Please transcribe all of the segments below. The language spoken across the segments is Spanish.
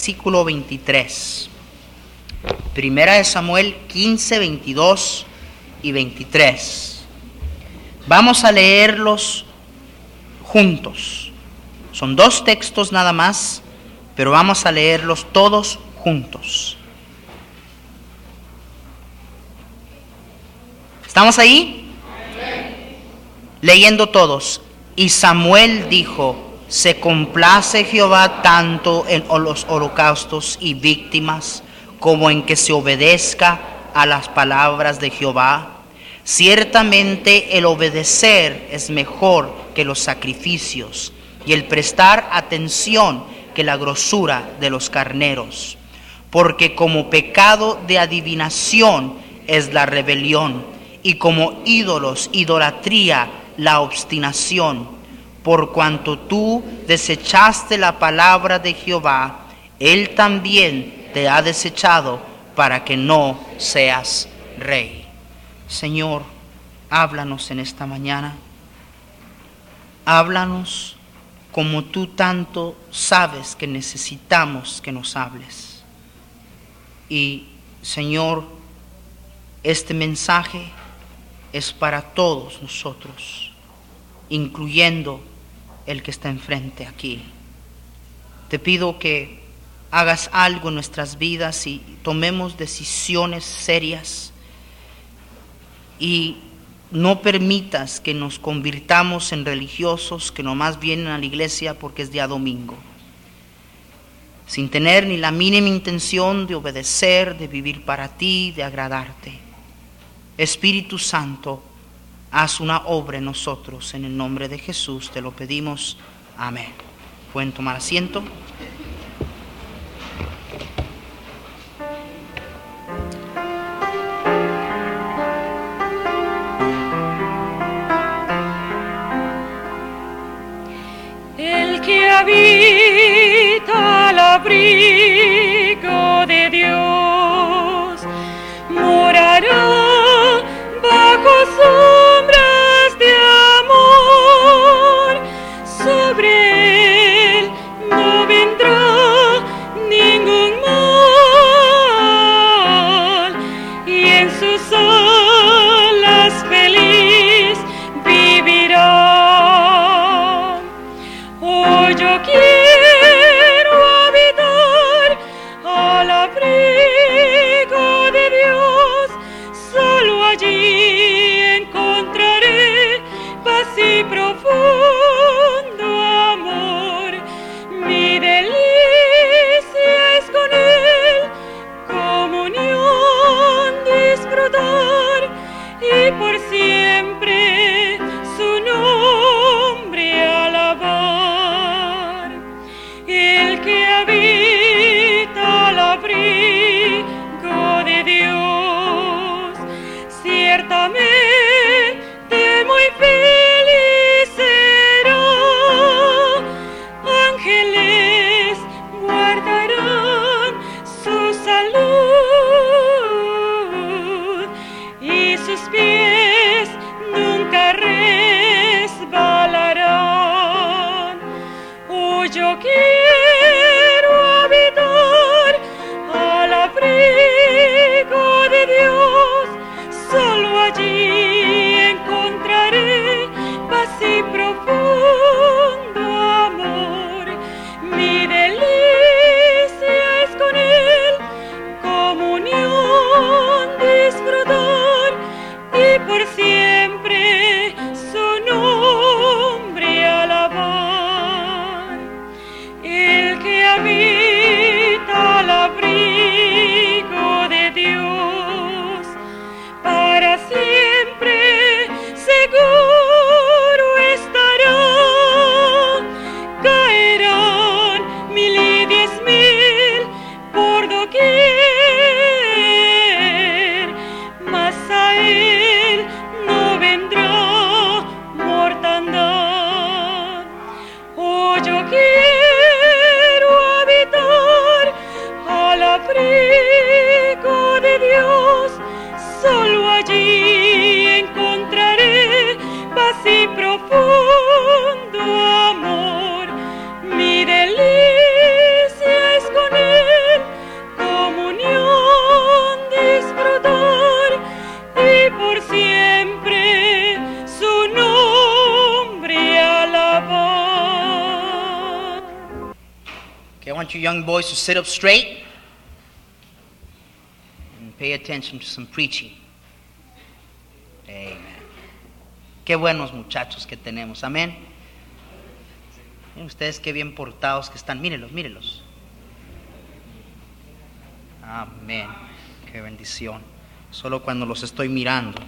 Versículo 23. Primera de Samuel 15, 22 y 23. Vamos a leerlos juntos. Son dos textos nada más, pero vamos a leerlos todos juntos. ¿Estamos ahí? Leyendo todos. Y Samuel dijo, se complace Jehová tanto en los holocaustos y víctimas como en que se obedezca a las palabras de Jehová. Ciertamente el obedecer es mejor que los sacrificios y el prestar atención que la grosura de los carneros. Porque como pecado de adivinación es la rebelión y como ídolos, idolatría, la obstinación por cuanto tú desechaste la palabra de Jehová, Él también te ha desechado para que no seas rey. Señor, háblanos en esta mañana. Háblanos como tú tanto sabes que necesitamos que nos hables. Y Señor, este mensaje es para todos nosotros, incluyendo el que está enfrente aquí. Te pido que hagas algo en nuestras vidas y tomemos decisiones serias y no permitas que nos convirtamos en religiosos que nomás vienen a la iglesia porque es día domingo, sin tener ni la mínima intención de obedecer, de vivir para ti, de agradarte. Espíritu Santo, haz una obra en nosotros. En el nombre de Jesús te lo pedimos. Amén. Pueden tomar asiento. El que habita al abrigo de Dios morará bajo su to sit up straight and pay attention to some preaching. Amen. Qué buenos muchachos que tenemos. Amén. Miren ustedes qué bien portados que están. Mírenlos, mírenlos. Amén. Qué bendición. Solo cuando los estoy mirando.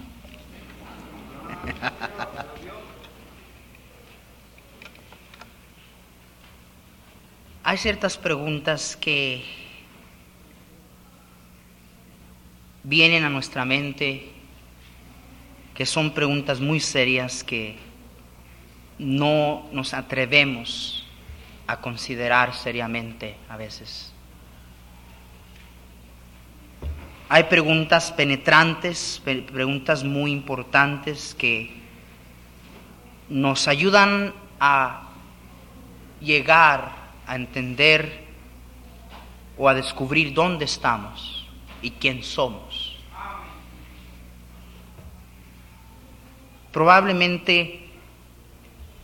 Hay ciertas preguntas que vienen a nuestra mente, que son preguntas muy serias que no nos atrevemos a considerar seriamente a veces. Hay preguntas penetrantes, pe- preguntas muy importantes que nos ayudan a llegar a entender o a descubrir dónde estamos y quién somos. Probablemente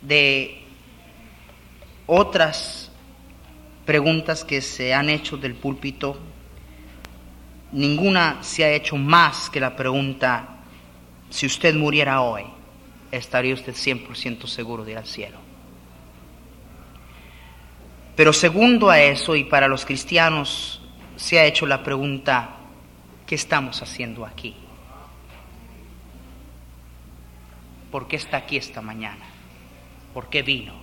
de otras preguntas que se han hecho del púlpito, ninguna se ha hecho más que la pregunta, si usted muriera hoy, ¿estaría usted 100% seguro de ir al cielo? Pero segundo a eso, y para los cristianos, se ha hecho la pregunta, ¿qué estamos haciendo aquí? ¿Por qué está aquí esta mañana? ¿Por qué vino?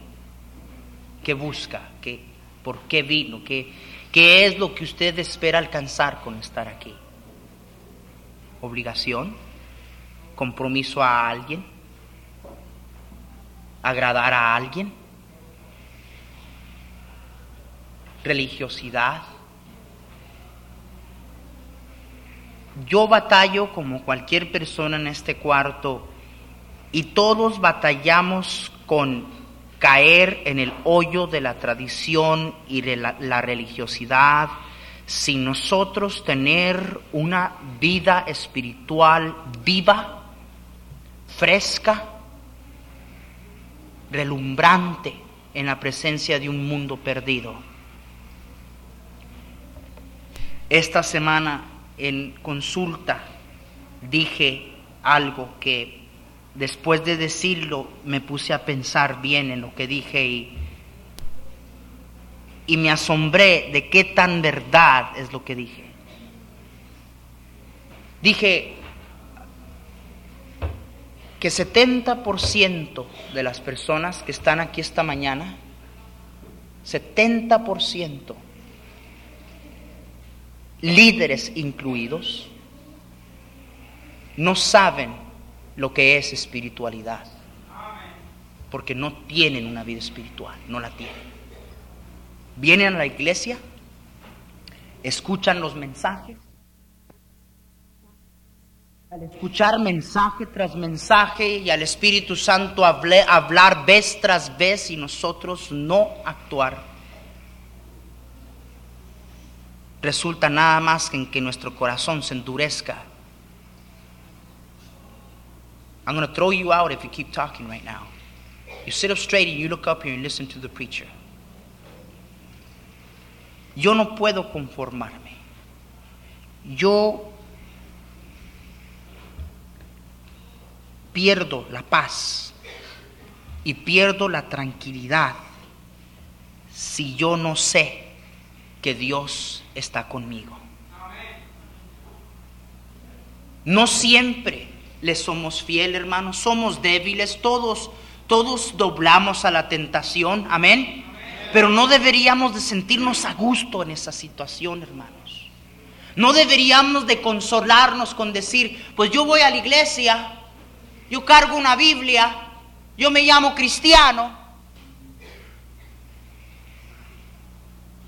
¿Qué busca? ¿Qué, ¿Por qué vino? ¿Qué, ¿Qué es lo que usted espera alcanzar con estar aquí? ¿Obligación? ¿Compromiso a alguien? ¿Agradar a alguien? ¿Religiosidad? Yo batallo como cualquier persona en este cuarto y todos batallamos con caer en el hoyo de la tradición y de la, la religiosidad sin nosotros tener una vida espiritual viva, fresca, relumbrante en la presencia de un mundo perdido. Esta semana en consulta dije algo que después de decirlo me puse a pensar bien en lo que dije y, y me asombré de qué tan verdad es lo que dije. Dije que 70% de las personas que están aquí esta mañana, 70%, líderes incluidos, no saben lo que es espiritualidad. Porque no tienen una vida espiritual, no la tienen. Vienen a la iglesia, escuchan los mensajes. Al escuchar mensaje tras mensaje y al Espíritu Santo hable- hablar vez tras vez y nosotros no actuar, resulta nada más que en que nuestro corazón se endurezca I'm going to throw you out if you keep talking right now. You sit up straight and you look up here and listen to the preacher. Yo no puedo conformarme. Yo pierdo la paz y pierdo la tranquilidad si yo no sé que Dios está conmigo. No siempre le somos fieles, hermanos, somos débiles, todos, todos doblamos a la tentación, amén. Pero no deberíamos de sentirnos a gusto en esa situación, hermanos. No deberíamos de consolarnos con decir, pues yo voy a la iglesia, yo cargo una Biblia, yo me llamo cristiano.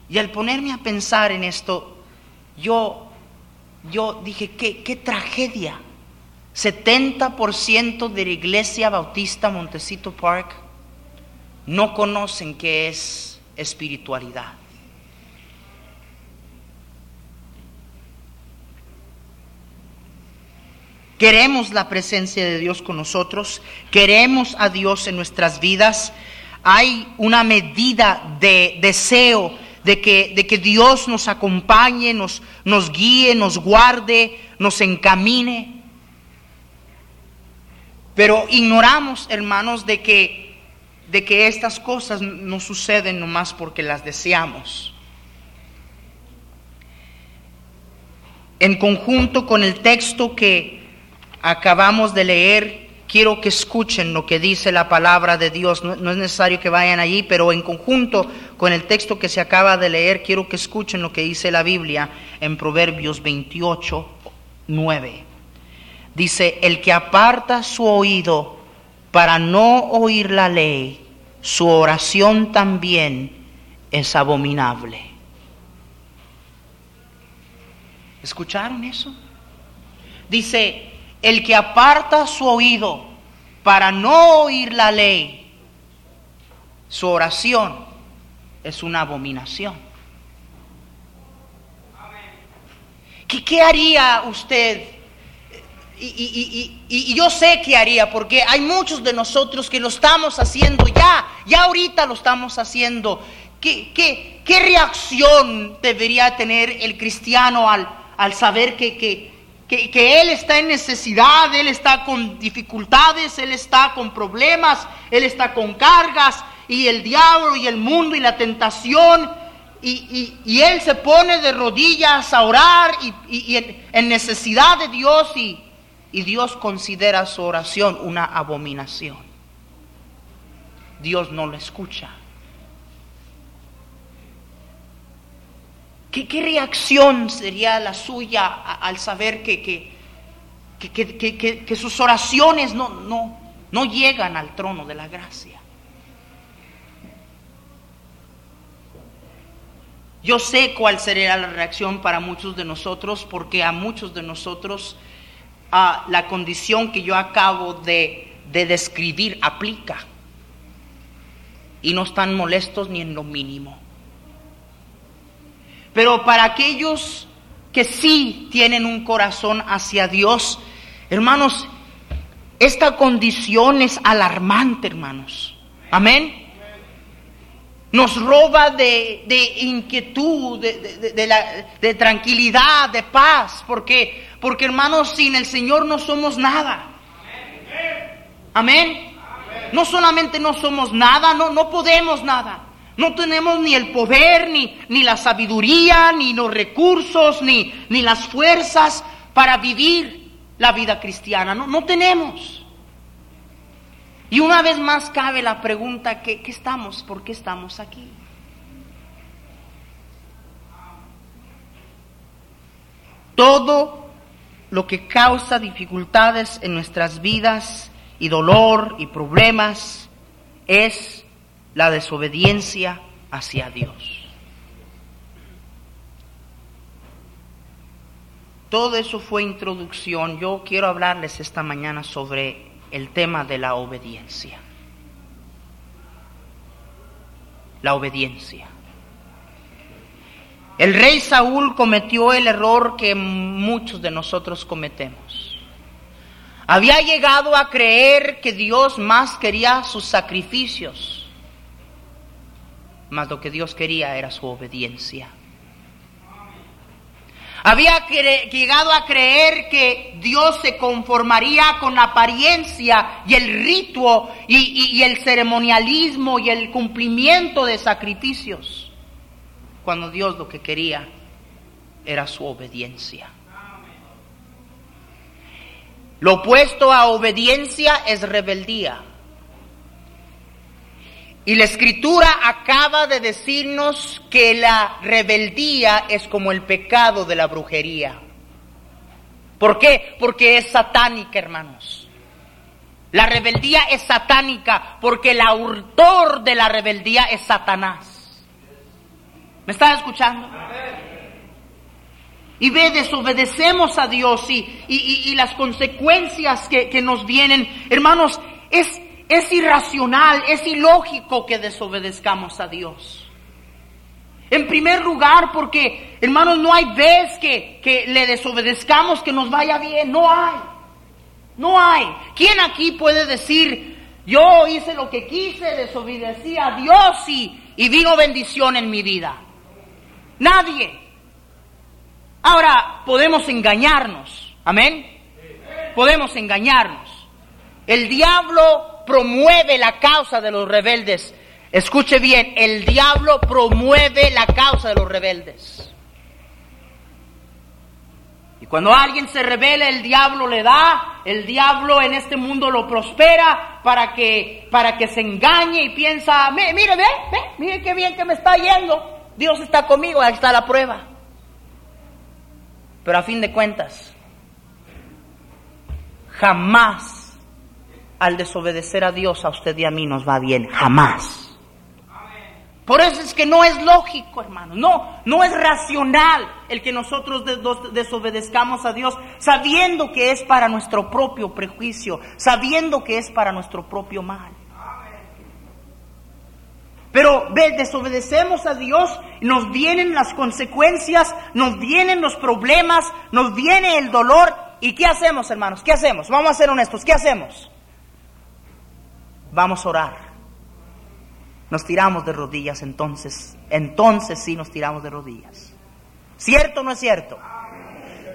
Y al ponerme a pensar en esto, yo, yo dije, qué, qué tragedia. 70% de la iglesia bautista Montecito Park no conocen qué es espiritualidad. Queremos la presencia de Dios con nosotros, queremos a Dios en nuestras vidas. Hay una medida de deseo, de que, de que Dios nos acompañe, nos, nos guíe, nos guarde, nos encamine. Pero ignoramos, hermanos, de que, de que estas cosas no suceden nomás porque las deseamos. En conjunto con el texto que acabamos de leer, quiero que escuchen lo que dice la palabra de Dios. No, es necesario que vayan allí, pero en conjunto con el texto que se acaba de leer, quiero que escuchen lo que dice la Biblia en Proverbios 28, 9. Dice, el que aparta su oído para no oír la ley, su oración también es abominable. ¿Escucharon eso? Dice, el que aparta su oído para no oír la ley, su oración es una abominación. ¿Qué, haría usted? Y, y, yo sé qué haría, porque hay muchos de nosotros que lo estamos haciendo ya, ya ahorita lo estamos haciendo. ¿Qué, qué, qué reacción debería tener el cristiano al, al saber que, que, que, Él está en necesidad, Él está con dificultades, Él está con problemas, Él está con cargas, y el diablo y el mundo y la tentación, y, y, Él se pone de rodillas a orar y, en, en, necesidad de Dios, y, y Dios considera su oración una abominación. Dios no lo escucha. ¿Qué, reacción sería la suya al saber que, que, sus oraciones no, no, no llegan al trono de la gracia? Yo sé cuál sería la reacción para muchos de nosotros, porque a muchos de nosotros a la condición que yo acabo de, de describir aplica. Y no están molestos ni en lo mínimo. Pero para aquellos que sí tienen un corazón hacia Dios, hermanos, esta condición es alarmante, hermanos. Amén. Nos roba de, inquietud, de, tranquilidad, de paz, porque, porque hermanos, sin el Señor no somos nada. Amén. No solamente no somos nada, no, no podemos nada. No tenemos ni el poder, ni, ni la sabiduría, ni los recursos, ni, ni las fuerzas para vivir la vida cristiana. No, no tenemos. Y una vez más cabe la pregunta, ¿qué, ¿qué estamos? ¿Por qué estamos aquí? Todo lo que causa dificultades en nuestras vidas y dolor y problemas es la desobediencia hacia Dios. Todo eso fue introducción. Yo quiero hablarles esta mañana sobre el tema de la obediencia. La obediencia. El rey Saúl cometió el error que muchos de nosotros cometemos. Había llegado a creer que Dios más quería sus sacrificios mas lo que Dios quería era su obediencia. Había llegado a creer que Dios se conformaría con la apariencia y el rito y, el ceremonialismo y el cumplimiento de sacrificios, cuando Dios lo que quería era su obediencia. Lo opuesto a obediencia es rebeldía. Y la escritura acaba de decirnos que la rebeldía es como el pecado de la brujería. ¿Por qué? Porque es satánica, hermanos. La rebeldía es satánica porque el autor de la rebeldía es Satanás. ¿Me están escuchando? Y ve, desobedecemos a Dios y, y, las consecuencias que, que nos vienen. Hermanos, es es irracional, es ilógico que desobedezcamos a Dios. En primer lugar, porque, hermanos, no hay vez que, que le desobedezcamos que nos vaya bien. No hay. No hay. ¿Quién aquí puede decir, yo hice lo que quise, desobedecí a Dios y, y vino bendición en mi vida? Nadie. Ahora podemos engañarnos. Amén. Podemos engañarnos. El diablo promueve la causa de los rebeldes. Escuche bien, el diablo promueve la causa de los rebeldes. Y cuando alguien se revela, el diablo le da, el diablo en este mundo lo prospera para que, para que se engañe y piensa, mire, mire, ve, ve, mire qué bien que me está yendo. Dios está conmigo, ahí está la prueba. Pero a fin de cuentas, jamás al desobedecer a Dios a usted y a mí nos va bien, jamás. Por eso es que no es lógico, hermano, no, no es racional el que nosotros desobedezcamos a Dios sabiendo que es para nuestro propio prejuicio, sabiendo que es para nuestro propio mal. Pero ve, desobedecemos a Dios, nos vienen las consecuencias, nos vienen los problemas, nos viene el dolor. ¿Y qué hacemos, hermanos? ¿Qué hacemos? Vamos a ser honestos, ¿qué hacemos? Vamos a orar nos tiramos de rodillas entonces, entonces sí nos tiramos de rodillas. ¿Cierto o no es cierto?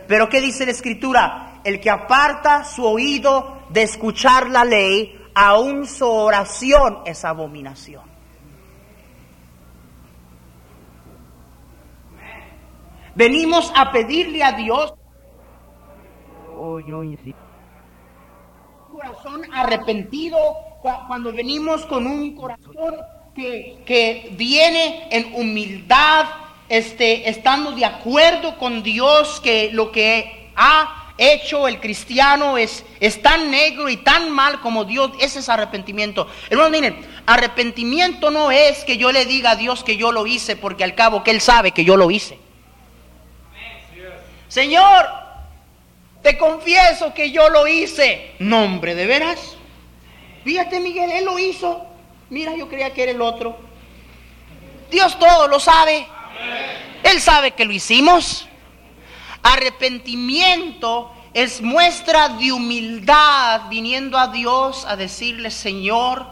Pero ¿qué dice la escritura? El que aparta su oído de escuchar la ley, aún su oración es abominación. Venimos a pedirle a Dios corazón arrepentido, cuando venimos con un corazón que, viene en humildad, este, estando de acuerdo con Dios que lo que ha hecho el cristiano es, es tan negro y tan mal como Dios, ese es arrepentimiento. Hermanos, miren, arrepentimiento no es que yo le diga a Dios que yo lo hice, porque al cabo que Él sabe que yo lo hice. Señor, te confieso que yo lo hice. Nombre, ¿de veras? Fíjate, Miguel, Él lo hizo. Mira, yo creía que era el otro. Dios todo lo sabe. Él sabe que lo hicimos. Arrepentimiento es muestra de humildad viniendo a Dios a decirle, Señor,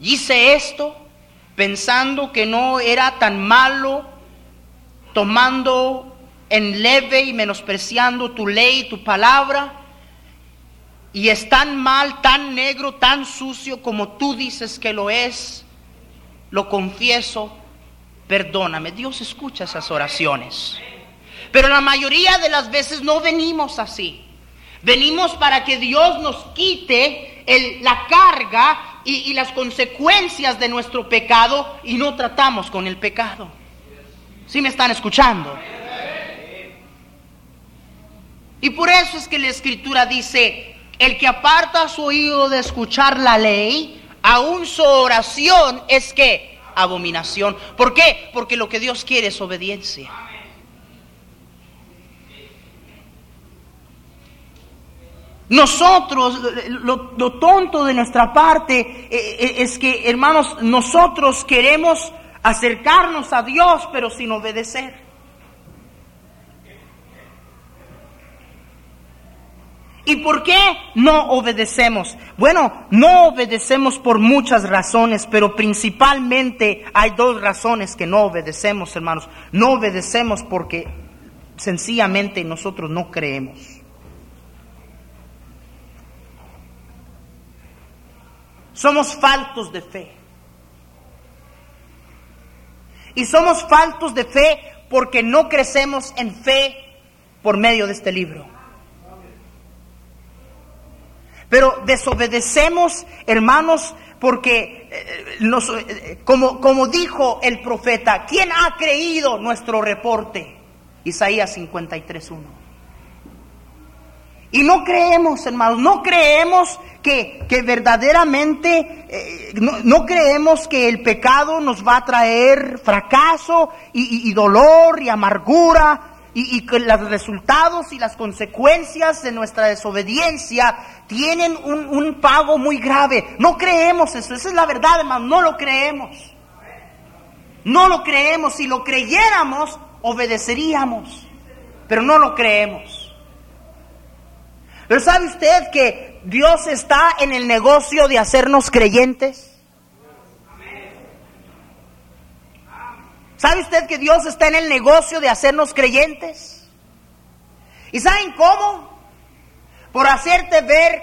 hice esto pensando que no era tan malo, tomando en leve y menospreciando tu ley, tu palabra y es tan mal, tan negro, tan sucio como tú dices que lo es, lo confieso, perdóname. Dios escucha esas oraciones. Pero la mayoría de las veces no venimos así. Venimos para que Dios nos quite la carga y, y las consecuencias de nuestro pecado y no tratamos con el pecado. ¿Sí me están escuchando? Y por eso es que la escritura dice, el que aparta su oído de escuchar la ley, aún su oración es que abominación. ¿Por qué? Porque lo que Dios quiere es obediencia. Nosotros, lo, lo, tonto de nuestra parte eh, eh, es que, hermanos, nosotros queremos acercarnos a Dios, pero sin obedecer. ¿Y por qué no obedecemos? Bueno, no obedecemos por muchas razones, pero principalmente hay dos razones que no obedecemos, hermanos. No obedecemos porque sencillamente nosotros no creemos. Somos faltos de fe. Y somos faltos de fe porque no crecemos en fe por medio de este libro. Pero desobedecemos, hermanos, porque eh, eh, como, como dijo el profeta, ¿quién ha creído nuestro reporte? Isaías 53.1. Y no creemos, hermanos, no creemos que, que verdaderamente, eh, no, creemos que el pecado nos va a traer fracaso y dolor y amargura y, que los resultados y las consecuencias de nuestra desobediencia tienen un, un, pago muy grave. No creemos eso, esa es la verdad, hermano, no lo creemos. No lo creemos, si lo creyéramos, obedeceríamos, pero no lo creemos. Pero ¿sabe usted que Dios está en el negocio de hacernos creyentes? ¿Sabe usted que Dios está en el negocio de hacernos creyentes? ¿Y saben cómo? Por hacerte ver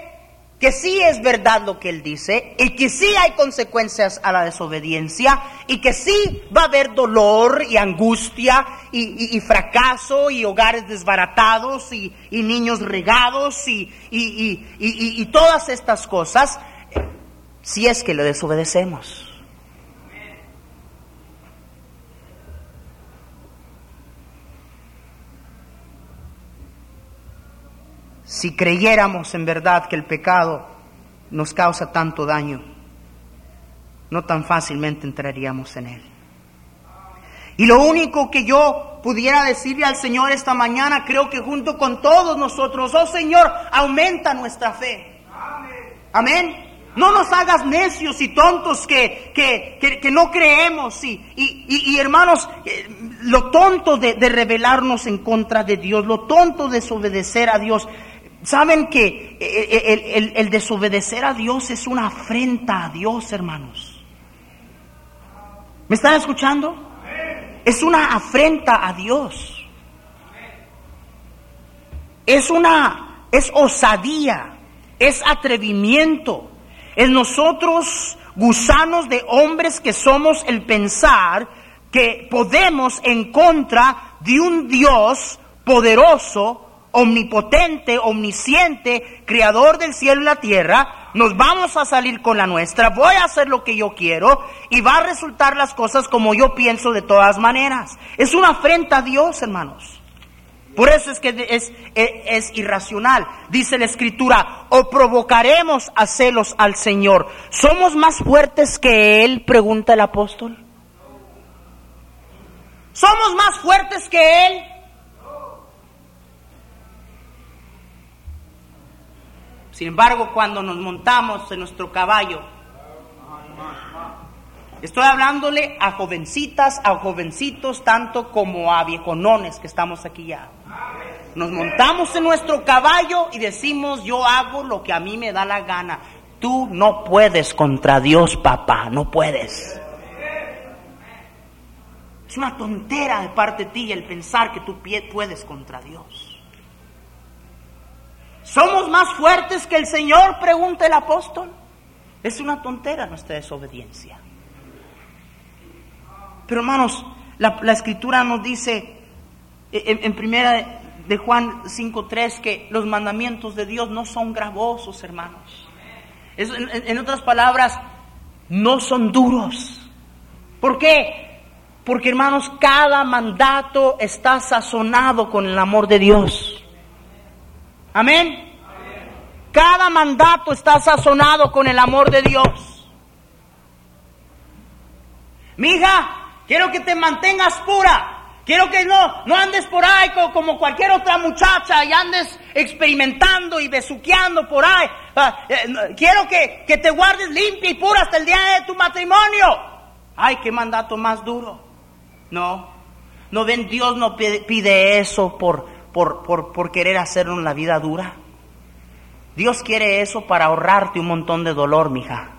que sí es verdad lo que él dice y que sí hay consecuencias a la desobediencia y que sí va a haber dolor y angustia y, fracaso y hogares desbaratados y, niños regados y, y todas estas cosas si es que lo desobedecemos. Si creyéramos en verdad que el pecado nos causa tanto daño, no tan fácilmente entraríamos en él. Y lo único que yo pudiera decirle al Señor esta mañana, creo que junto con todos nosotros, oh Señor, aumenta nuestra fe. Amén. No nos hagas necios y tontos que, que, no creemos. Y, y, hermanos, eh, lo tonto de, de rebelarnos en contra de Dios, lo tonto de desobedecer a Dios, Saben que el, desobedecer a Dios es una afrenta a Dios, hermanos. ¿Me están escuchando? Es una afrenta a Dios. Es una, es osadía, es atrevimiento. Es nosotros, gusanos de hombres que somos, el pensar que podemos en contra de un Dios poderoso, omnipotente, omnisciente, creador del cielo y la tierra, nos vamos a salir con la nuestra, voy a hacer lo que yo quiero y va a resultar las cosas como yo pienso de todas maneras. Es una afrenta a Dios, hermanos. Por eso es que es, es, irracional. Dice la escritura, o provocaremos a celos al Señor. ¿Somos más fuertes que Él? Pregunta el apóstol. ¿Somos más fuertes que Él? Sin embargo, cuando nos montamos en nuestro caballo, estoy hablándole a jovencitas, a jovencitos, tanto como a viejonones que estamos aquí ya. Nos montamos en nuestro caballo y decimos, yo hago lo que a mí me da la gana. Tú no puedes contra Dios, papá, no puedes. Es una tontera de parte de ti el pensar que tú puedes contra Dios. ¿Somos más fuertes que el Señor? Pregunta el apóstol. Es una tontera nuestra desobediencia. Pero hermanos, la, escritura nos dice en, primera de Juan 5.3 que los mandamientos de Dios no son gravosos, hermanos. en, otras palabras, no son duros. ¿Por qué? Porque hermanos, cada mandato está sazonado con el amor de Dios. Amén. Cada mandato está sazonado con el amor de Dios. Mija, quiero que te mantengas pura. Quiero que no, no andes por ahí como cualquier otra muchacha y andes experimentando y besuqueando por ahí. Ah, eh, quiero que, que te guardes limpia y pura hasta el día de tu matrimonio. Ay, qué mandato más duro. No, no ven, Dios no pide eso por, por, por, por querer hacernos la vida dura. Dios quiere eso para ahorrarte un montón de dolor, mija.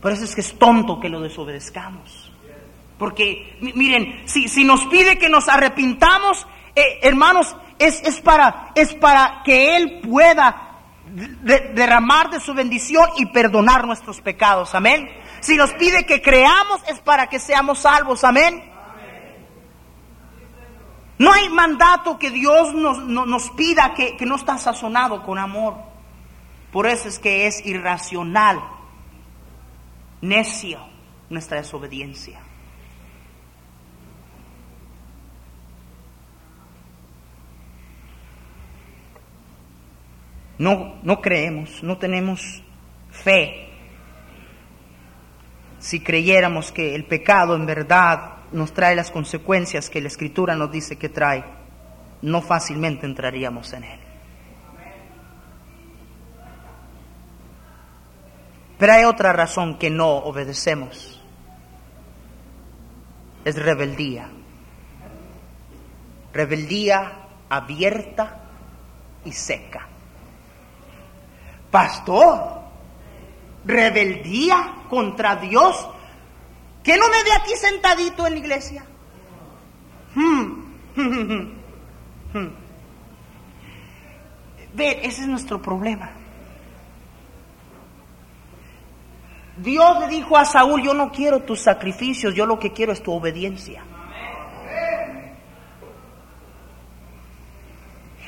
Por eso es que es tonto que lo desobedezcamos. Porque, miren, si, si nos pide que nos arrepintamos, eh, hermanos, es, es, para, es para que Él pueda derramar de su bendición y perdonar nuestros pecados. Amén. Si nos pide que creamos, es para que seamos salvos. Amén. No hay mandato que Dios nos, pida que, que no está sazonado con amor. Por eso es que es irracional, necio nuestra desobediencia. No, no creemos, no tenemos fe. Si creyéramos que el pecado en verdad nos trae las consecuencias que la Escritura nos dice que trae, no fácilmente entraríamos en él. Pero hay otra razón que no obedecemos. Es rebeldía. Rebeldía abierta y seca. Pastor, rebeldía contra Dios ¿Que no me ve aquí sentadito en la iglesia? Hmm. Ve, ese es nuestro problema. Dios le dijo a Saúl, yo no quiero tus sacrificios, yo lo que quiero es tu obediencia.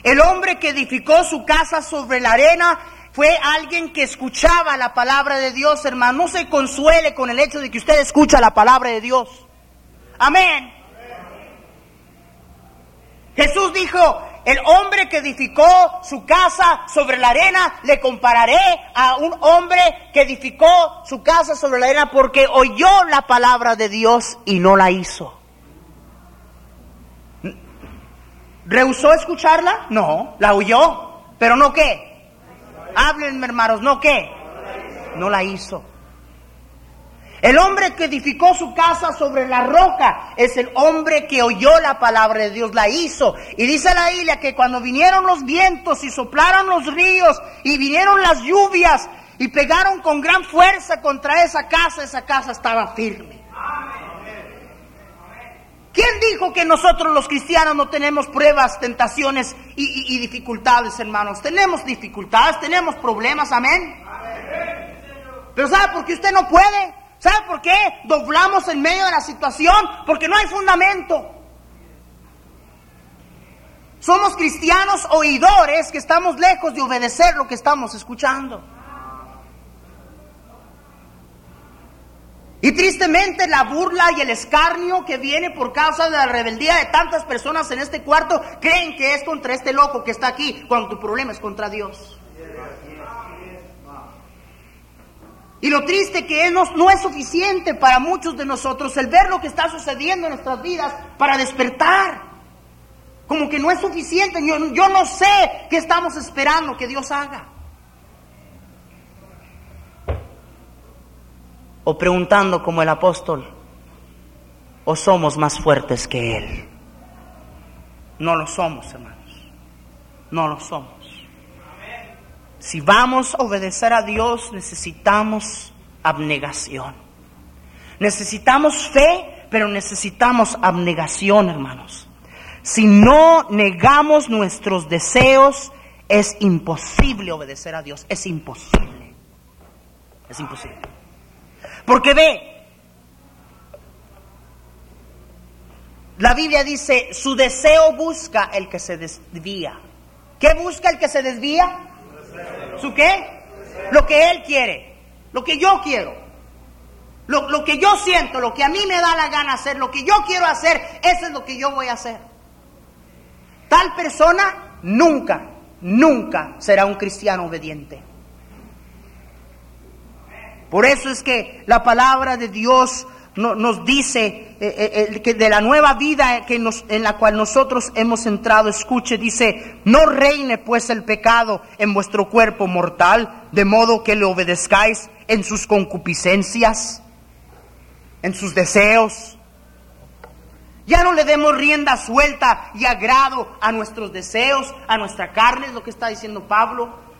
El hombre que edificó su casa sobre la arena fue alguien que escuchaba la palabra de Dios, hermano. No se consuele con el hecho de que usted escucha la palabra de Dios. Amén. Jesús dijo, el hombre que edificó su casa sobre la arena, le compararé a un hombre que edificó su casa sobre la arena porque oyó la palabra de Dios y no la hizo. ¿Rehusó escucharla? No, la oyó, pero no qué. Háblenme hermanos, no qué. No la hizo. El hombre que edificó su casa sobre la roca es el hombre que oyó la palabra de Dios, la hizo. Y dice la Biblia que cuando vinieron los vientos y soplaron los ríos y vinieron las lluvias y pegaron con gran fuerza contra esa casa, esa casa estaba firme. ¿Quién dijo que nosotros los cristianos no tenemos pruebas, tentaciones y, dificultades, hermanos? Tenemos dificultades, tenemos problemas, amén. Pero ¿sabe por qué usted no puede? ¿Sabe por qué doblamos en medio de la situación? Porque no hay fundamento. Somos cristianos oidores que estamos lejos de obedecer lo que estamos escuchando. Y tristemente la burla y el escarnio que viene por causa de la rebeldía de tantas personas en este cuarto creen que es contra este loco que está aquí cuando tu problema es contra Dios. Y lo triste que no, no es suficiente para muchos de nosotros el ver lo que está sucediendo en nuestras vidas para despertar. Como que no es suficiente. Yo, yo no sé qué estamos esperando que Dios haga. O preguntando como el apóstol, o somos más fuertes que Él. No lo somos, hermanos. No lo somos. Si vamos a obedecer a Dios, necesitamos abnegación. Necesitamos fe, pero necesitamos abnegación, hermanos. Si no negamos nuestros deseos, es imposible obedecer a Dios. Es imposible. Es imposible. Porque ve, la Biblia dice, su deseo busca el que se desvía. ¿Qué busca el que se desvía? ¿Su qué? Lo que Él quiere, lo que yo quiero, lo, lo, que yo siento, lo que a mí me da la gana hacer, lo que yo quiero hacer, eso es lo que yo voy a hacer. Tal persona nunca, nunca será un cristiano obediente. Por eso es que la palabra de Dios nos dice eh, eh, eh, que de la nueva vida en la cual nosotros hemos entrado, escuche, dice, no reine pues el pecado en vuestro cuerpo mortal, de modo que le obedezcáis en sus concupiscencias, en sus deseos. Ya no le demos rienda suelta y agrado a nuestros deseos, a nuestra carne, es lo que está diciendo Pablo.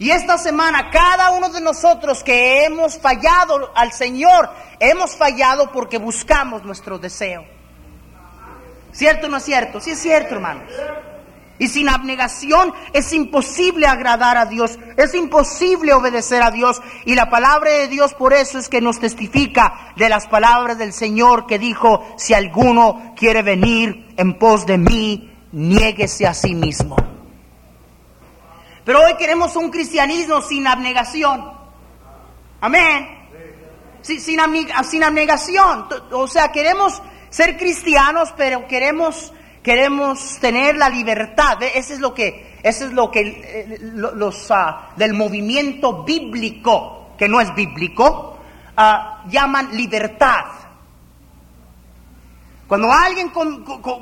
Y esta semana cada uno de nosotros que hemos fallado al Señor, hemos fallado porque buscamos nuestro deseo. ¿Cierto o no es cierto? Sí es cierto, hermanos. Y sin abnegación es imposible agradar a Dios, es imposible obedecer a Dios. Y la palabra de Dios por eso es que nos testifica de las palabras del Señor que dijo, si alguno quiere venir en pos de mí, niéguese a sí mismo. Pero hoy queremos un cristianismo sin abnegación. Amén. Sin, sin, abnegación. O sea, queremos ser cristianos, pero queremos, queremos tener la libertad. Ese es lo que, ese es lo que eh, los ah, del movimiento bíblico, que no es bíblico, ah, llaman libertad. Cuando alguien,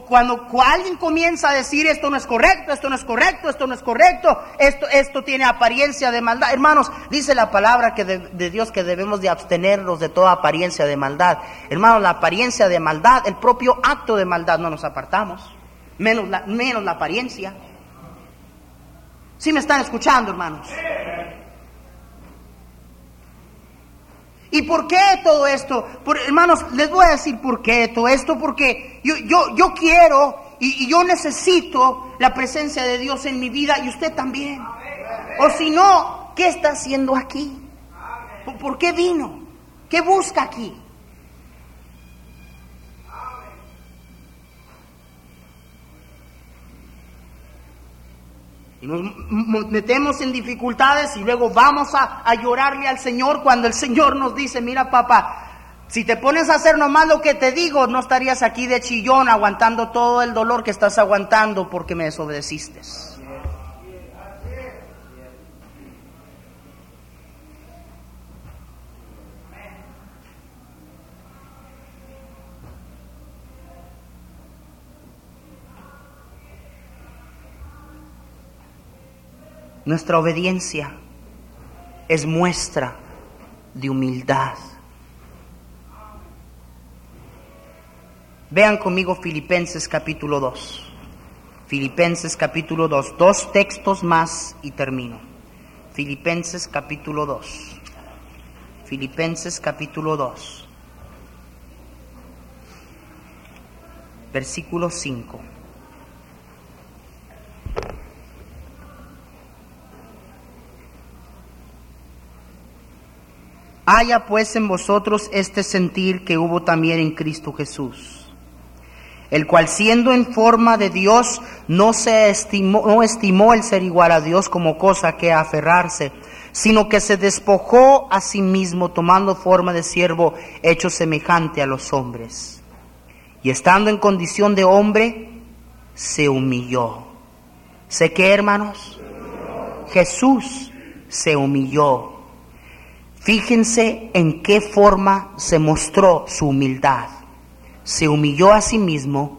cuando alguien comienza a decir esto no es correcto, esto no es correcto, esto no es correcto, esto, esto tiene apariencia de maldad, hermanos, dice la palabra que de, Dios que debemos de abstenernos de toda apariencia de maldad. Hermanos, la apariencia de maldad, el propio acto de maldad no nos apartamos, menos la, menos la apariencia. ¿Sí me están escuchando, hermanos? ¿Y por qué todo esto? Por, hermanos, les voy a decir por qué todo esto, porque yo, yo, yo quiero y, y yo necesito la presencia de Dios en mi vida y usted también. O si no, ¿qué está haciendo aquí? ¿Por, qué vino? ¿Qué busca aquí? Y nos metemos en dificultades y luego vamos a, a llorarle al Señor cuando el Señor nos dice, mira papá, si te pones a hacer nomás lo que te digo, no estarías aquí de chillón aguantando todo el dolor que estás aguantando porque me desobedeciste. Nuestra obediencia es muestra de humildad. Vean conmigo Filipenses capítulo 2. Filipenses capítulo 2. Dos textos más y termino. Filipenses capítulo 2. Filipenses capítulo 2. Versículo 5. Haya pues en vosotros este sentir que hubo también en Cristo Jesús, el cual siendo en forma de Dios no se estimó, no estimó el ser igual a Dios como cosa que aferrarse, sino que se despojó a sí mismo tomando forma de siervo hecho semejante a los hombres. Y estando en condición de hombre, se humilló. ¿Sé qué, hermanos? Jesús se humilló. Fíjense en qué forma se mostró su humildad. Se humilló a sí mismo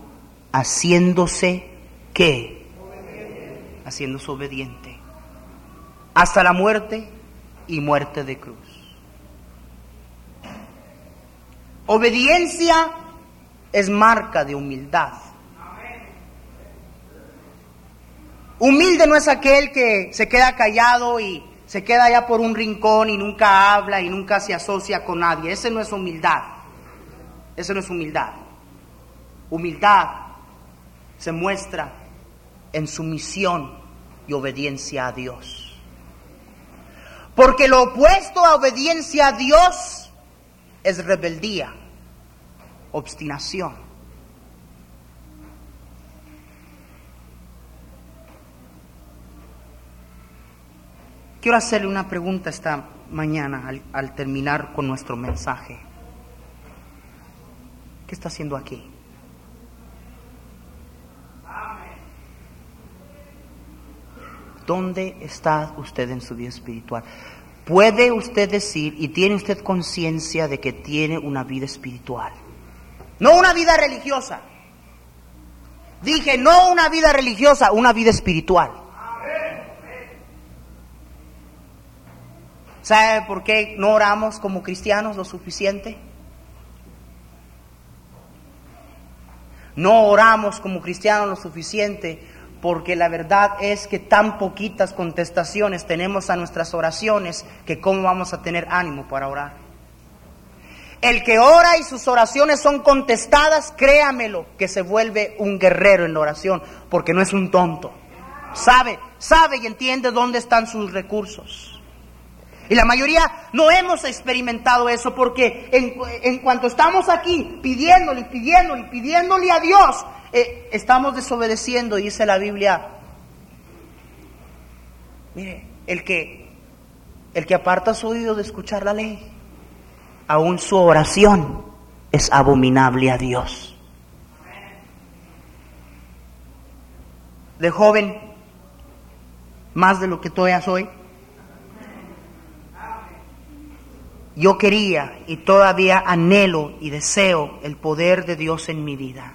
haciéndose qué? Haciéndose obediente. Hasta la muerte y muerte de cruz. Obediencia es marca de humildad. Humilde no es aquel que se queda callado y se queda allá por un rincón y nunca habla y nunca se asocia con nadie. Ese no es humildad. Ese no es humildad. Humildad se muestra en sumisión y obediencia a Dios. Porque lo opuesto a obediencia a Dios es rebeldía, obstinación. Quiero hacerle una pregunta esta mañana al, terminar con nuestro mensaje. ¿Qué está haciendo aquí? ¿Dónde está usted en su vida espiritual? ¿Puede usted decir y tiene usted conciencia de que tiene una vida espiritual? No una vida religiosa. Dije, no una vida religiosa, una vida espiritual. ¿Sabe por qué no oramos como cristianos lo suficiente? No oramos como cristianos lo suficiente porque la verdad es que tan poquitas contestaciones tenemos a nuestras oraciones que cómo vamos a tener ánimo para orar. El que ora y sus oraciones son contestadas, créamelo, que se vuelve un guerrero en la oración, porque no es un tonto. Sabe, sabe y entiende dónde están sus recursos. Y la mayoría no hemos experimentado eso porque en, cuanto estamos aquí pidiéndole, pidiéndole, pidiéndole a Dios, eh, estamos desobedeciendo, dice la Biblia. Mire, el que, el que aparta su oído de escuchar la ley, aún su oración es abominable a Dios. De joven, más de lo que todavía soy, yo quería y todavía anhelo y deseo el poder de Dios en mi vida.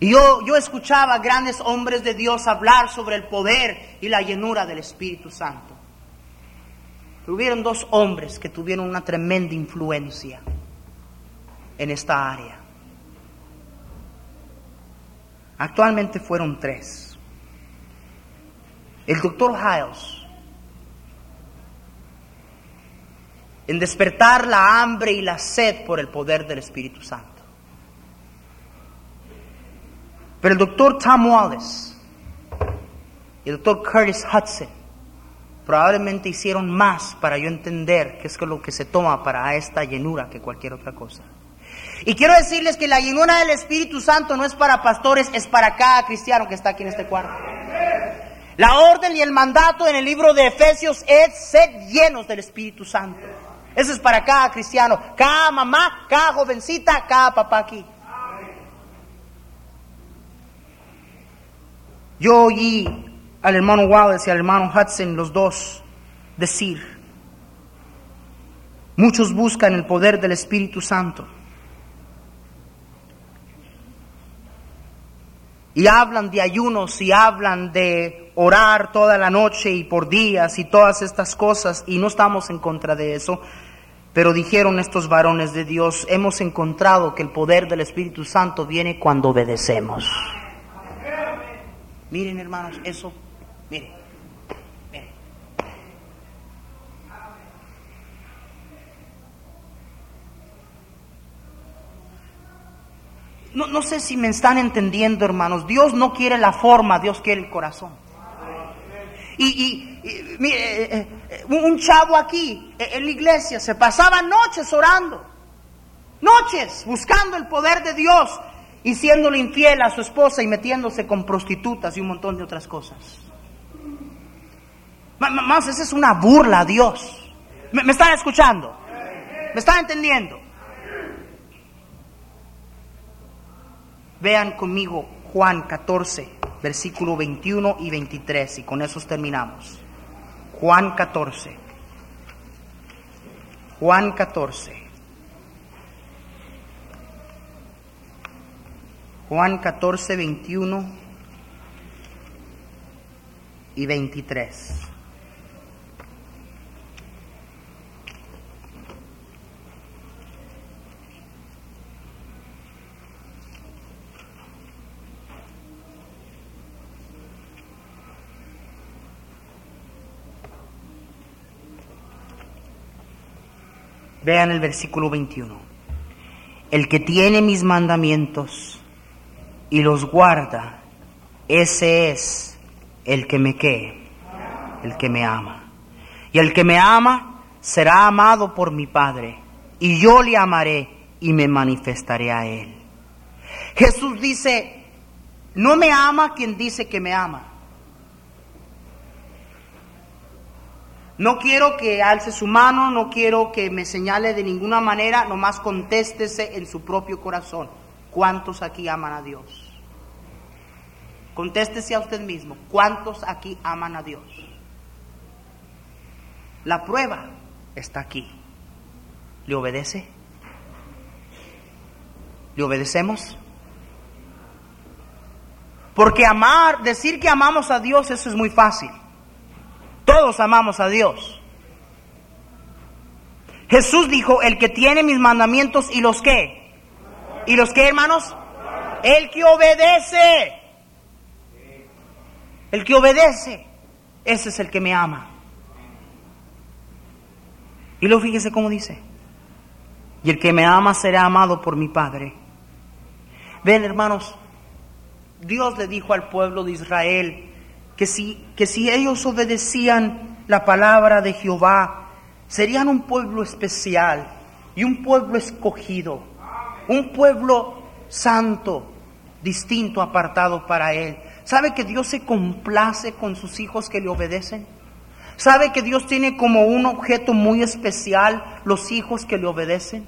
Y yo, yo escuchaba grandes hombres de Dios hablar sobre el poder y la llenura del Espíritu Santo. Hubieron dos hombres que tuvieron una tremenda influencia en esta área. Actualmente fueron tres. El doctor Hiles en despertar la hambre y la sed por el poder del Espíritu Santo. Pero el doctor Tom Wallace y el doctor Curtis Hudson probablemente hicieron más para yo entender qué es lo que se toma para esta llenura que cualquier otra cosa. Y quiero decirles que la llenura del Espíritu Santo no es para pastores, es para cada cristiano que está aquí en este cuarto. La orden y el mandato en el libro de Efesios es ser llenos del Espíritu Santo. Eso es para cada cristiano, cada mamá, cada jovencita, cada papá aquí. Yo oí al hermano Wallace y al hermano Hudson, los dos, decir, muchos buscan el poder del Espíritu Santo. Y hablan de ayunos y hablan de orar toda la noche y por días y todas estas cosas y no estamos en contra de eso. Pero dijeron estos varones de Dios, hemos encontrado que el poder del Espíritu Santo viene cuando obedecemos. Miren hermanos, eso, miren, miren. No, no sé si me están entendiendo hermanos, Dios no quiere la forma, Dios quiere el corazón. Y, mire, eh, eh, un chavo aquí eh, en la iglesia se pasaba noches orando, noches buscando el poder de Dios y siéndole infiel a su esposa y metiéndose con prostitutas y un montón de otras cosas. Más, esa es una burla a Dios. ¿Me, me están escuchando? ¿Me están entendiendo? Vean conmigo Juan 14, versículo 21 y 23, y con esos terminamos. Juan 14. Juan 14. Juan 14, 21 y 23. Vean el versículo 21. El que tiene mis mandamientos y los guarda, ese es el que me que, el que me ama. Y el que me ama será amado por mi Padre, y yo le amaré y me manifestaré a él. Jesús dice, no me ama quien dice que me ama. No quiero que alce su mano, no quiero que me señale de ninguna manera, nomás contéstese en su propio corazón. ¿Cuántos aquí aman a Dios? Contéstese a usted mismo, ¿cuántos aquí aman a Dios? La prueba está aquí. ¿Le obedece? ¿Le obedecemos? Porque amar, decir que amamos a Dios, eso es muy fácil. Todos amamos a Dios. Jesús dijo, el que tiene mis mandamientos y los que. ¿Y los hermanos? El que obedece. El que obedece. Ese es el que me ama. Y luego fíjese cómo dice. Y el que me ama será amado por mi Padre. Ven, hermanos, Dios le dijo al pueblo de Israel, que si, que si ellos obedecían la palabra de Jehová, serían un pueblo especial y un pueblo escogido, un pueblo santo, distinto, apartado para Él. ¿Sabe que Dios se complace con sus hijos que le obedecen? ¿Sabe que Dios tiene como un objeto muy especial los hijos que le obedecen?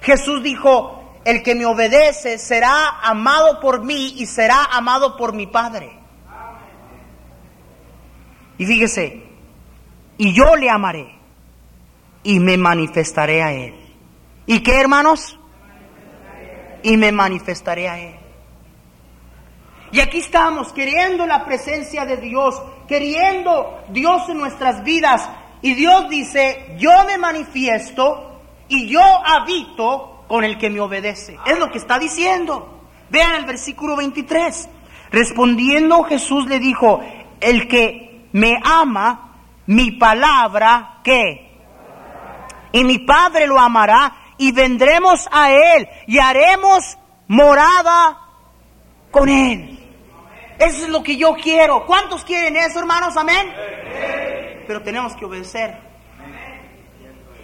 Jesús dijo, el que me obedece será amado por mí y será amado por mi Padre. Y fíjese, y yo le amaré y me manifestaré a él. ¿Y qué, hermanos? Y me manifestaré a él. Y aquí estamos queriendo la presencia de Dios, queriendo Dios en nuestras vidas. Y Dios dice, yo me manifiesto y yo habito con el que me obedece. Es lo que está diciendo. Vean el versículo 23. Respondiendo Jesús le dijo, el que me ama, mi palabra, ¿qué? y mi Padre lo amará y vendremos a Él y haremos morada con Él. Eso es lo que yo quiero. ¿Cuántos quieren eso, hermanos? Amén. Pero tenemos que obedecer.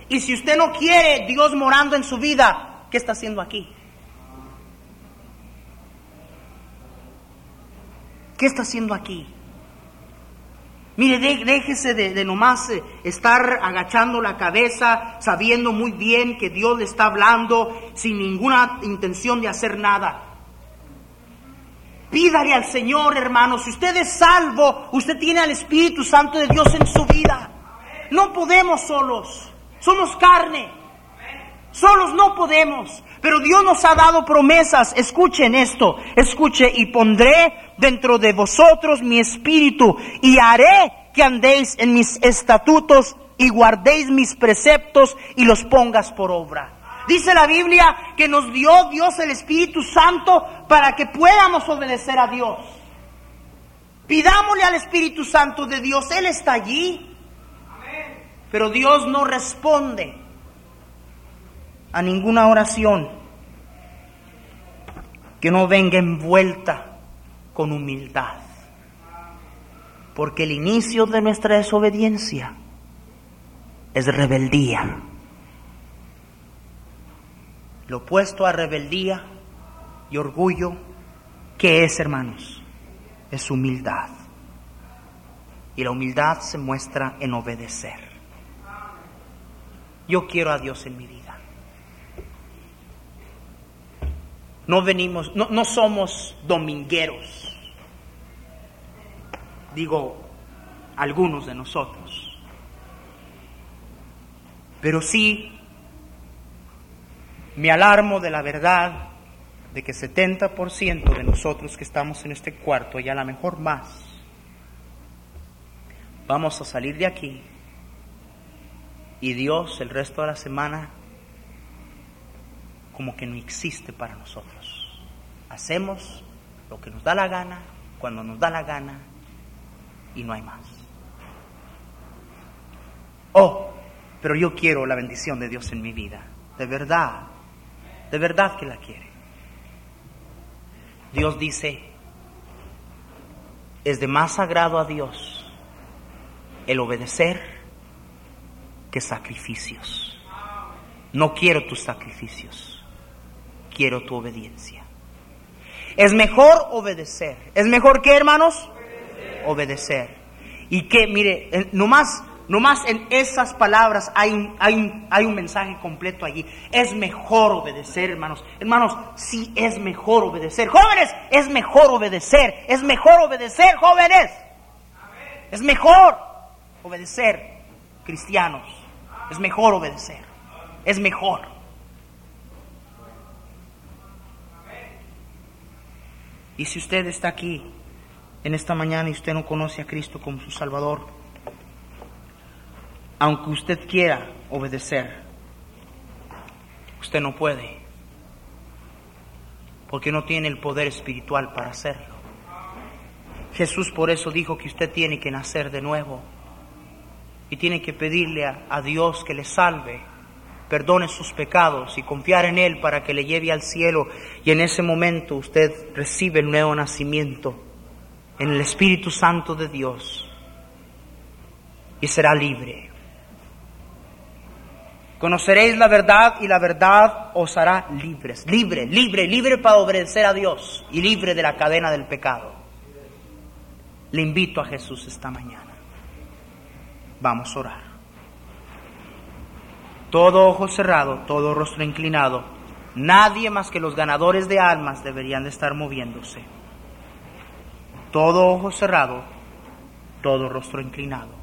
Y si usted no quiere Dios morando en su vida, ¿qué está haciendo aquí? ¿Qué está haciendo aquí? Mire, déjese de, de nomás eh, estar agachando la cabeza, sabiendo muy bien que Dios le está hablando sin ninguna intención de hacer nada. Pídale al Señor, hermano. Si usted es salvo, usted tiene al Espíritu Santo de Dios en su vida. No podemos solos. Somos carne. Solos no podemos. Pero Dios nos ha dado promesas. Escuchen esto. Escuche. Y pondré dentro de vosotros mi espíritu. Y haré que andéis en mis estatutos y guardéis mis preceptos y los pongas por obra. Dice la Biblia que nos dio Dios el Espíritu Santo para que podamos obedecer a Dios. Pidámosle al Espíritu Santo de Dios, Él está allí. Pero Dios no responde a ninguna oración que no venga envuelta con humildad. Porque el inicio de nuestra desobediencia es rebeldía. Lo opuesto a rebeldía y orgullo, ¿qué es, hermanos? Es humildad. Y la humildad se muestra en obedecer. Yo quiero a Dios en mi vida. No venimos, no, no somos domingueros. Digo, algunos de nosotros. Pero sí me alarmo de la verdad de que 70% de nosotros que estamos en este cuarto, y a lo mejor más, vamos a salir de aquí y Dios el resto de la semana como que no existe para nosotros. Hacemos lo que nos da la gana, cuando nos da la gana y no hay más. Oh, pero yo quiero la bendición de Dios en mi vida, de verdad de verdad que la quiere. Dios dice, es de más sagrado a Dios el obedecer que sacrificios. No quiero tus sacrificios, quiero tu obediencia. Es mejor obedecer. ¿Es mejor que, hermanos? Obedecer. Y que, mire, nomás Nomás en esas palabras hay, hay, hay, un mensaje completo allí. Es mejor obedecer, hermanos. Hermanos, sí es mejor obedecer. Jóvenes, es mejor obedecer. Es mejor obedecer, jóvenes. Es mejor obedecer, cristianos. Es mejor obedecer. Es mejor. Y si usted está aquí en esta mañana y usted no conoce a Cristo como su Salvador, aunque usted quiera obedecer, usted no puede, porque no tiene el poder espiritual para hacerlo. Jesús por eso dijo que usted tiene que nacer de nuevo y tiene que pedirle a, Dios que le salve, perdone sus pecados y confiar en Él para que le lleve al cielo y en ese momento usted recibe el nuevo nacimiento en el Espíritu Santo de Dios y será libre. Conoceréis la verdad y la verdad os hará libres. Libre, libre, libre para obedecer a Dios y libre de la cadena del pecado. Le invito a Jesús esta mañana. Vamos a orar. Todo ojo cerrado, todo rostro inclinado. Nadie más que los ganadores de almas deberían de estar moviéndose. Todo ojo cerrado, todo rostro inclinado.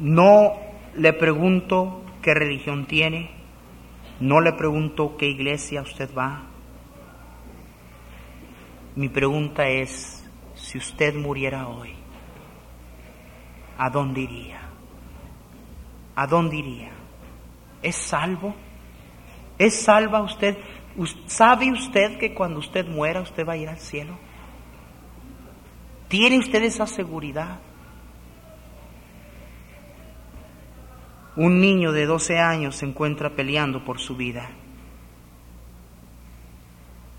No le pregunto qué religión tiene, no le pregunto qué iglesia usted va. Mi pregunta es, si usted muriera hoy, ¿a dónde iría? ¿A dónde iría? ¿Es salvo? ¿Es salva usted? ¿Sabe usted que cuando usted muera usted va a ir al cielo? ¿Tiene usted esa seguridad? Un niño de 12 años se encuentra peleando por su vida.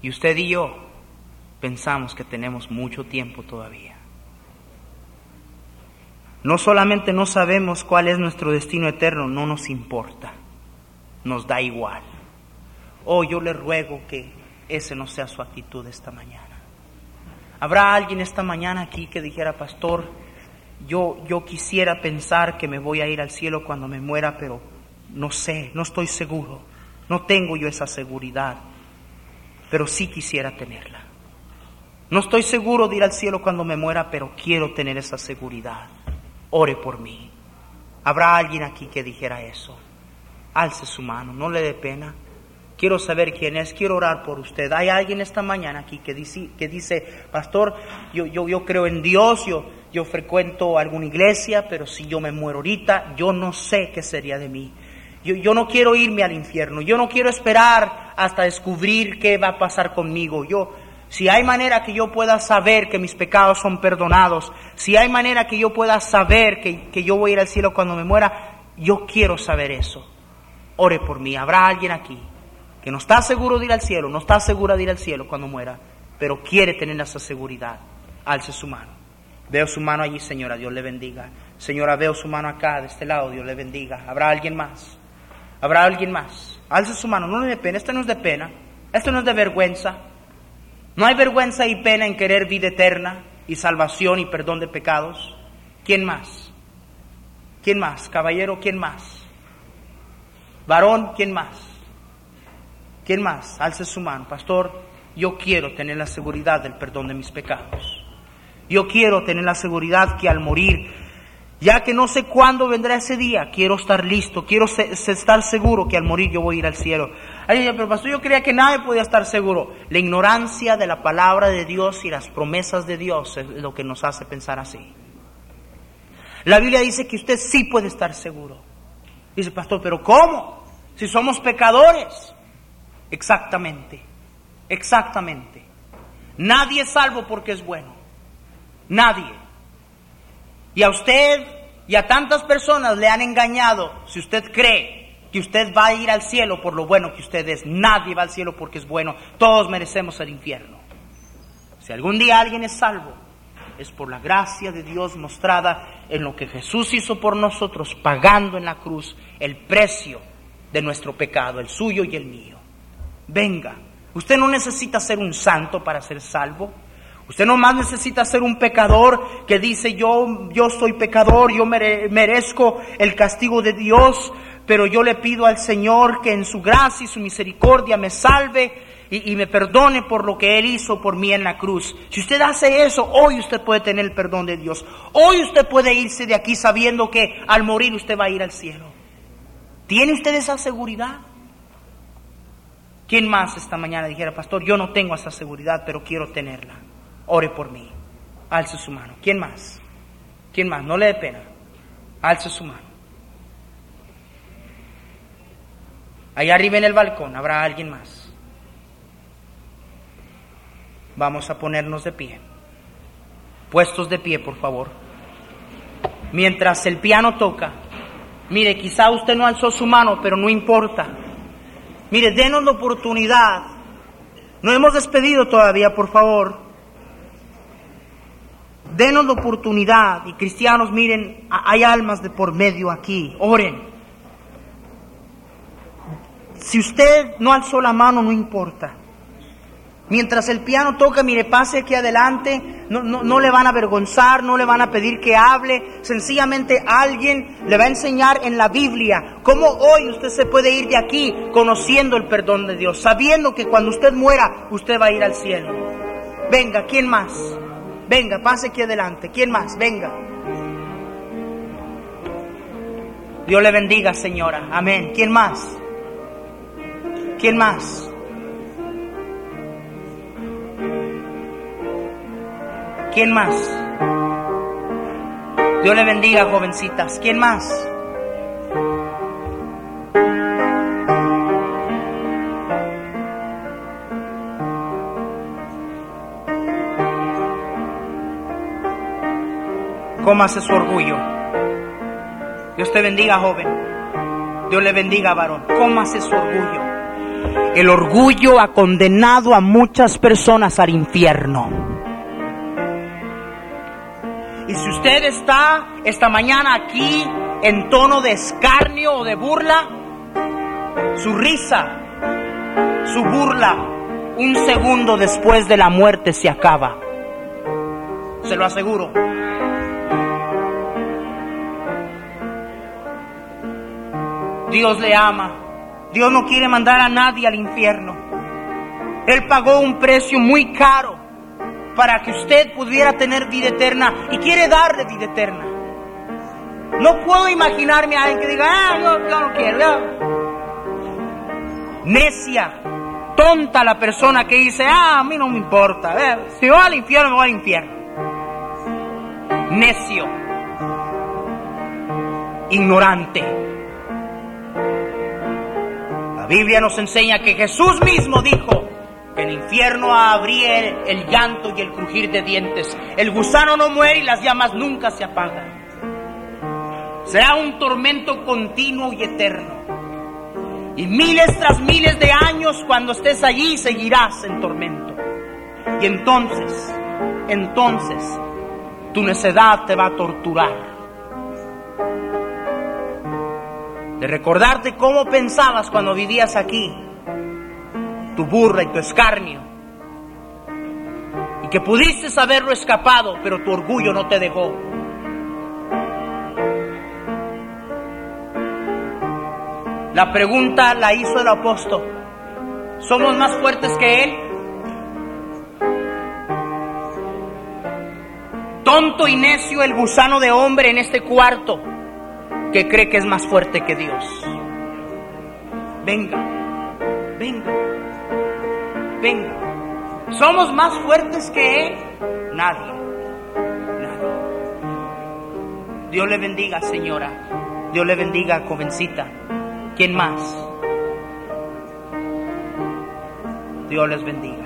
Y usted y yo pensamos que tenemos mucho tiempo todavía. No solamente no sabemos cuál es nuestro destino eterno, no nos importa, nos da igual. Oh, yo le ruego que ese no sea su actitud esta mañana. ¿Habrá alguien esta mañana aquí que dijera, pastor, yo, yo quisiera pensar que me voy a ir al cielo cuando me muera, pero no sé, no estoy seguro, no tengo yo esa seguridad, pero sí quisiera tenerla. No estoy seguro de ir al cielo cuando me muera, pero quiero tener esa seguridad. Ore por mí. ¿Habrá alguien aquí que dijera eso? Alce su mano, no le dé pena. Quiero saber quién es, quiero orar por usted. Hay alguien esta mañana aquí que dice, que dice pastor, yo, yo, yo creo en Dios, yo, yo frecuento alguna iglesia, pero si yo me muero ahorita, yo no sé qué sería de mí. Yo, yo, no quiero irme al infierno, yo no quiero esperar hasta descubrir qué va a pasar conmigo. Yo, si hay manera que yo pueda saber que mis pecados son perdonados, si hay manera que yo pueda saber que, que yo voy a ir al cielo cuando me muera, yo quiero saber eso. Ore por mí. ¿Habrá alguien aquí que no está seguro de ir al cielo, no está segura de ir al cielo cuando muera, pero quiere tener esa seguridad? Alce su mano. Veo su mano allí, señora, Dios le bendiga. Señora, veo su mano acá, de este lado, Dios le bendiga. ¿Habrá alguien más? ¿Habrá alguien más? Alce su mano, no le dé pena, esto no es de pena, esto no es de vergüenza. No hay vergüenza y pena en querer vida eterna y salvación y perdón de pecados. ¿Quién más? ¿Quién más? Caballero, ¿quién más? Varón, ¿quién más? ¿Quién más? Alce su mano. Pastor, yo quiero tener la seguridad del perdón de mis pecados. Yo quiero tener la seguridad que al morir, ya que no sé cuándo vendrá ese día, quiero estar listo, quiero estar seguro que al morir yo voy a ir al cielo. Ay, pero pastor, yo creía que nadie podía estar seguro. La ignorancia de la palabra de Dios y las promesas de Dios es lo que nos hace pensar así. La Biblia dice que usted sí puede estar seguro. Dice, pastor, pero ¿cómo? Si somos pecadores. Exactamente, exactamente. Nadie es salvo porque es bueno. Nadie. Y a usted y a tantas personas le han engañado si usted cree que usted va a ir al cielo por lo bueno que usted es. Nadie va al cielo porque es bueno. Todos merecemos el infierno. Si algún día alguien es salvo, es por la gracia de Dios mostrada en lo que Jesús hizo por nosotros, pagando en la cruz el precio de nuestro pecado, el suyo y el mío. Venga, usted no necesita ser un santo para ser salvo. Usted no más necesita ser un pecador que dice yo, yo soy pecador, yo merezco el castigo de Dios, pero yo le pido al Señor que en su gracia y su misericordia me salve y, me perdone por lo que Él hizo por mí en la cruz. Si usted hace eso, hoy usted puede tener el perdón de Dios. Hoy usted puede irse de aquí sabiendo que al morir usted va a ir al cielo. ¿Tiene usted esa seguridad? ¿Quién más esta mañana dijera, pastor, yo no tengo esa seguridad, pero quiero tenerla? Ore por mí. Alce su mano. ¿Quién más? ¿Quién más? No le dé pena. Alce su mano. Allá arriba en el balcón habrá alguien más. Vamos a ponernos de pie. Puestos de pie, por favor. Mientras el piano toca, mire, quizá usted no alzó su mano, pero no importa. Mire, denos la oportunidad. No hemos despedido todavía, por favor. Denos la oportunidad. Y cristianos, miren, hay almas de por medio aquí. Oren. Si usted no alzó la mano, no importa. Mientras el piano toca, mire, pase aquí adelante, no, no, no, le van a avergonzar, no le van a pedir que hable, sencillamente alguien le va a enseñar en la Biblia cómo hoy usted se puede ir de aquí conociendo el perdón de Dios, sabiendo que cuando usted muera, usted va a ir al cielo. Venga, ¿quién más? Venga, pase aquí adelante, ¿quién más? Venga. Dios le bendiga, señora. Amén. ¿Quién más? ¿Quién más? ¿Quién más? Dios le bendiga, jovencitas. ¿Quién más? Cómase su orgullo. Dios te bendiga, joven. Dios le bendiga, varón. Cómase su orgullo. El orgullo ha condenado a muchas personas al infierno. Y si usted está esta mañana aquí en tono de escarnio o de burla, su risa, su burla, un segundo después de la muerte se acaba. Se lo aseguro. Dios le ama. Dios no quiere mandar a nadie al infierno. Él pagó un precio muy caro para que usted pudiera tener vida eterna y quiere darle vida eterna. No puedo imaginarme a alguien que diga, ah, yo, yo no quiero. yo". Necia, tonta la persona que dice, ah, a mí no me importa. eh, Si voy al infierno, me voy al infierno. Necio, ignorante. La Biblia nos enseña que Jesús mismo dijo que en el infierno habría el, el llanto y el crujir de dientes. El gusano no muere y las llamas nunca se apagan. Será un tormento continuo y eterno. Y miles tras miles de años cuando estés allí seguirás en tormento. Y entonces, entonces, tu necedad te va a torturar. De recordarte cómo pensabas cuando vivías aquí, tu burla y tu escarnio, y que pudiste haberlo escapado, pero tu orgullo no te dejó. La pregunta la hizo el apóstol, ¿somos más fuertes que él? Tonto y necio el gusano de hombre en este cuarto que cree que es más fuerte que Dios. Venga, venga, venga. ¿Somos más fuertes que Él? Nadie, nadie. Dios le bendiga, señora. Dios le bendiga, jovencita. ¿Quién más? Dios les bendiga.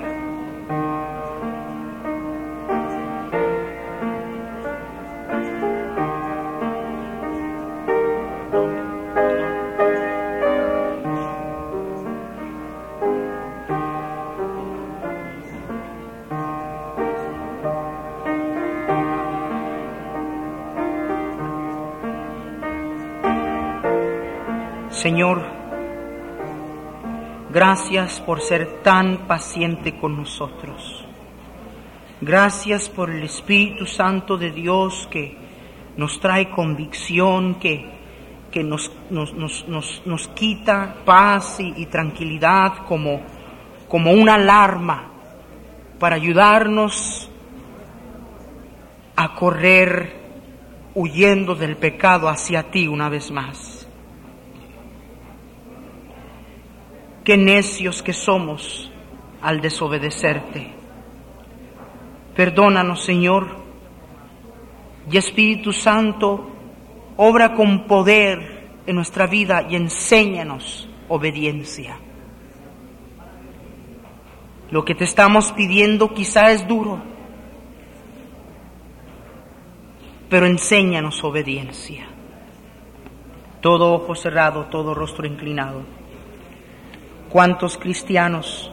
Gracias por ser tan paciente con nosotros. Gracias por el Espíritu Santo de Dios que nos trae convicción, que, que nos, nos, nos, nos, quita paz y, y tranquilidad como, como una alarma para ayudarnos a correr huyendo del pecado hacia ti una vez más. Qué necios que somos al desobedecerte. Perdónanos, Señor. Y Espíritu Santo, obra con poder en nuestra vida y enséñanos obediencia. Lo que te estamos pidiendo quizá es duro, pero enséñanos obediencia. Todo ojo cerrado, todo rostro inclinado. ¿Cuántos cristianos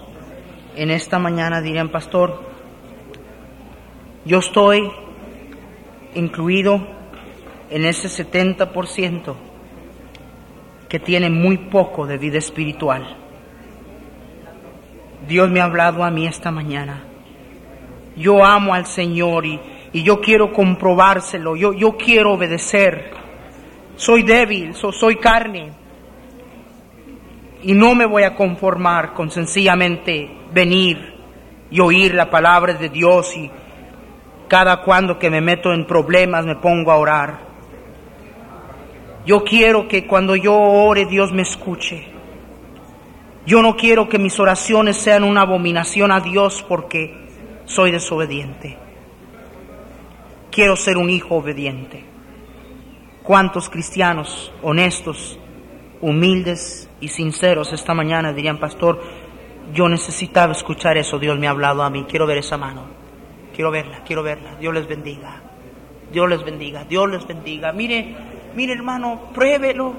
en esta mañana dirían, pastor, yo estoy incluido en ese 70% que tiene muy poco de vida espiritual? Dios me ha hablado a mí esta mañana. Yo amo al Señor y, y yo quiero comprobárselo, yo, yo quiero obedecer. Soy débil, so- soy carne, y no me voy a conformar con sencillamente venir y oír la palabra de Dios y cada cuando que me meto en problemas me pongo a orar. Yo quiero que cuando yo ore Dios me escuche. Yo no quiero que mis oraciones sean una abominación a Dios porque soy desobediente. Quiero ser un hijo obediente. ¿Cuántos cristianos honestos, humildes y sinceros esta mañana dirían, pastor, yo necesitaba escuchar eso, Dios me ha hablado a mí, quiero ver esa mano, quiero verla, quiero verla, Dios les bendiga, Dios les bendiga, Dios les bendiga. Mire, mire hermano, pruébelo.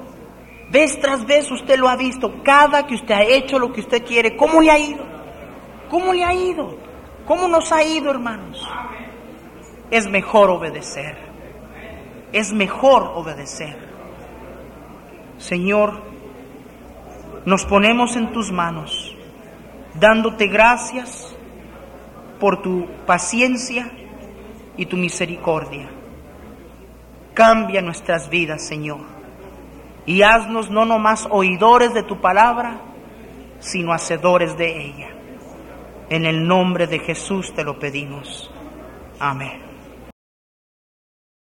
Vez tras vez usted lo ha visto, cada que usted ha hecho lo que usted quiere, ¿cómo le ha ido? ¿Cómo le ha ido? ¿Cómo nos ha ido, hermanos? Es mejor obedecer. Es mejor obedecer. Señor, nos ponemos en tus manos, dándote gracias por tu paciencia y tu misericordia. Cambia nuestras vidas, Señor, y haznos no nomás oidores de tu palabra, sino hacedores de ella. En el nombre de Jesús te lo pedimos. Amén.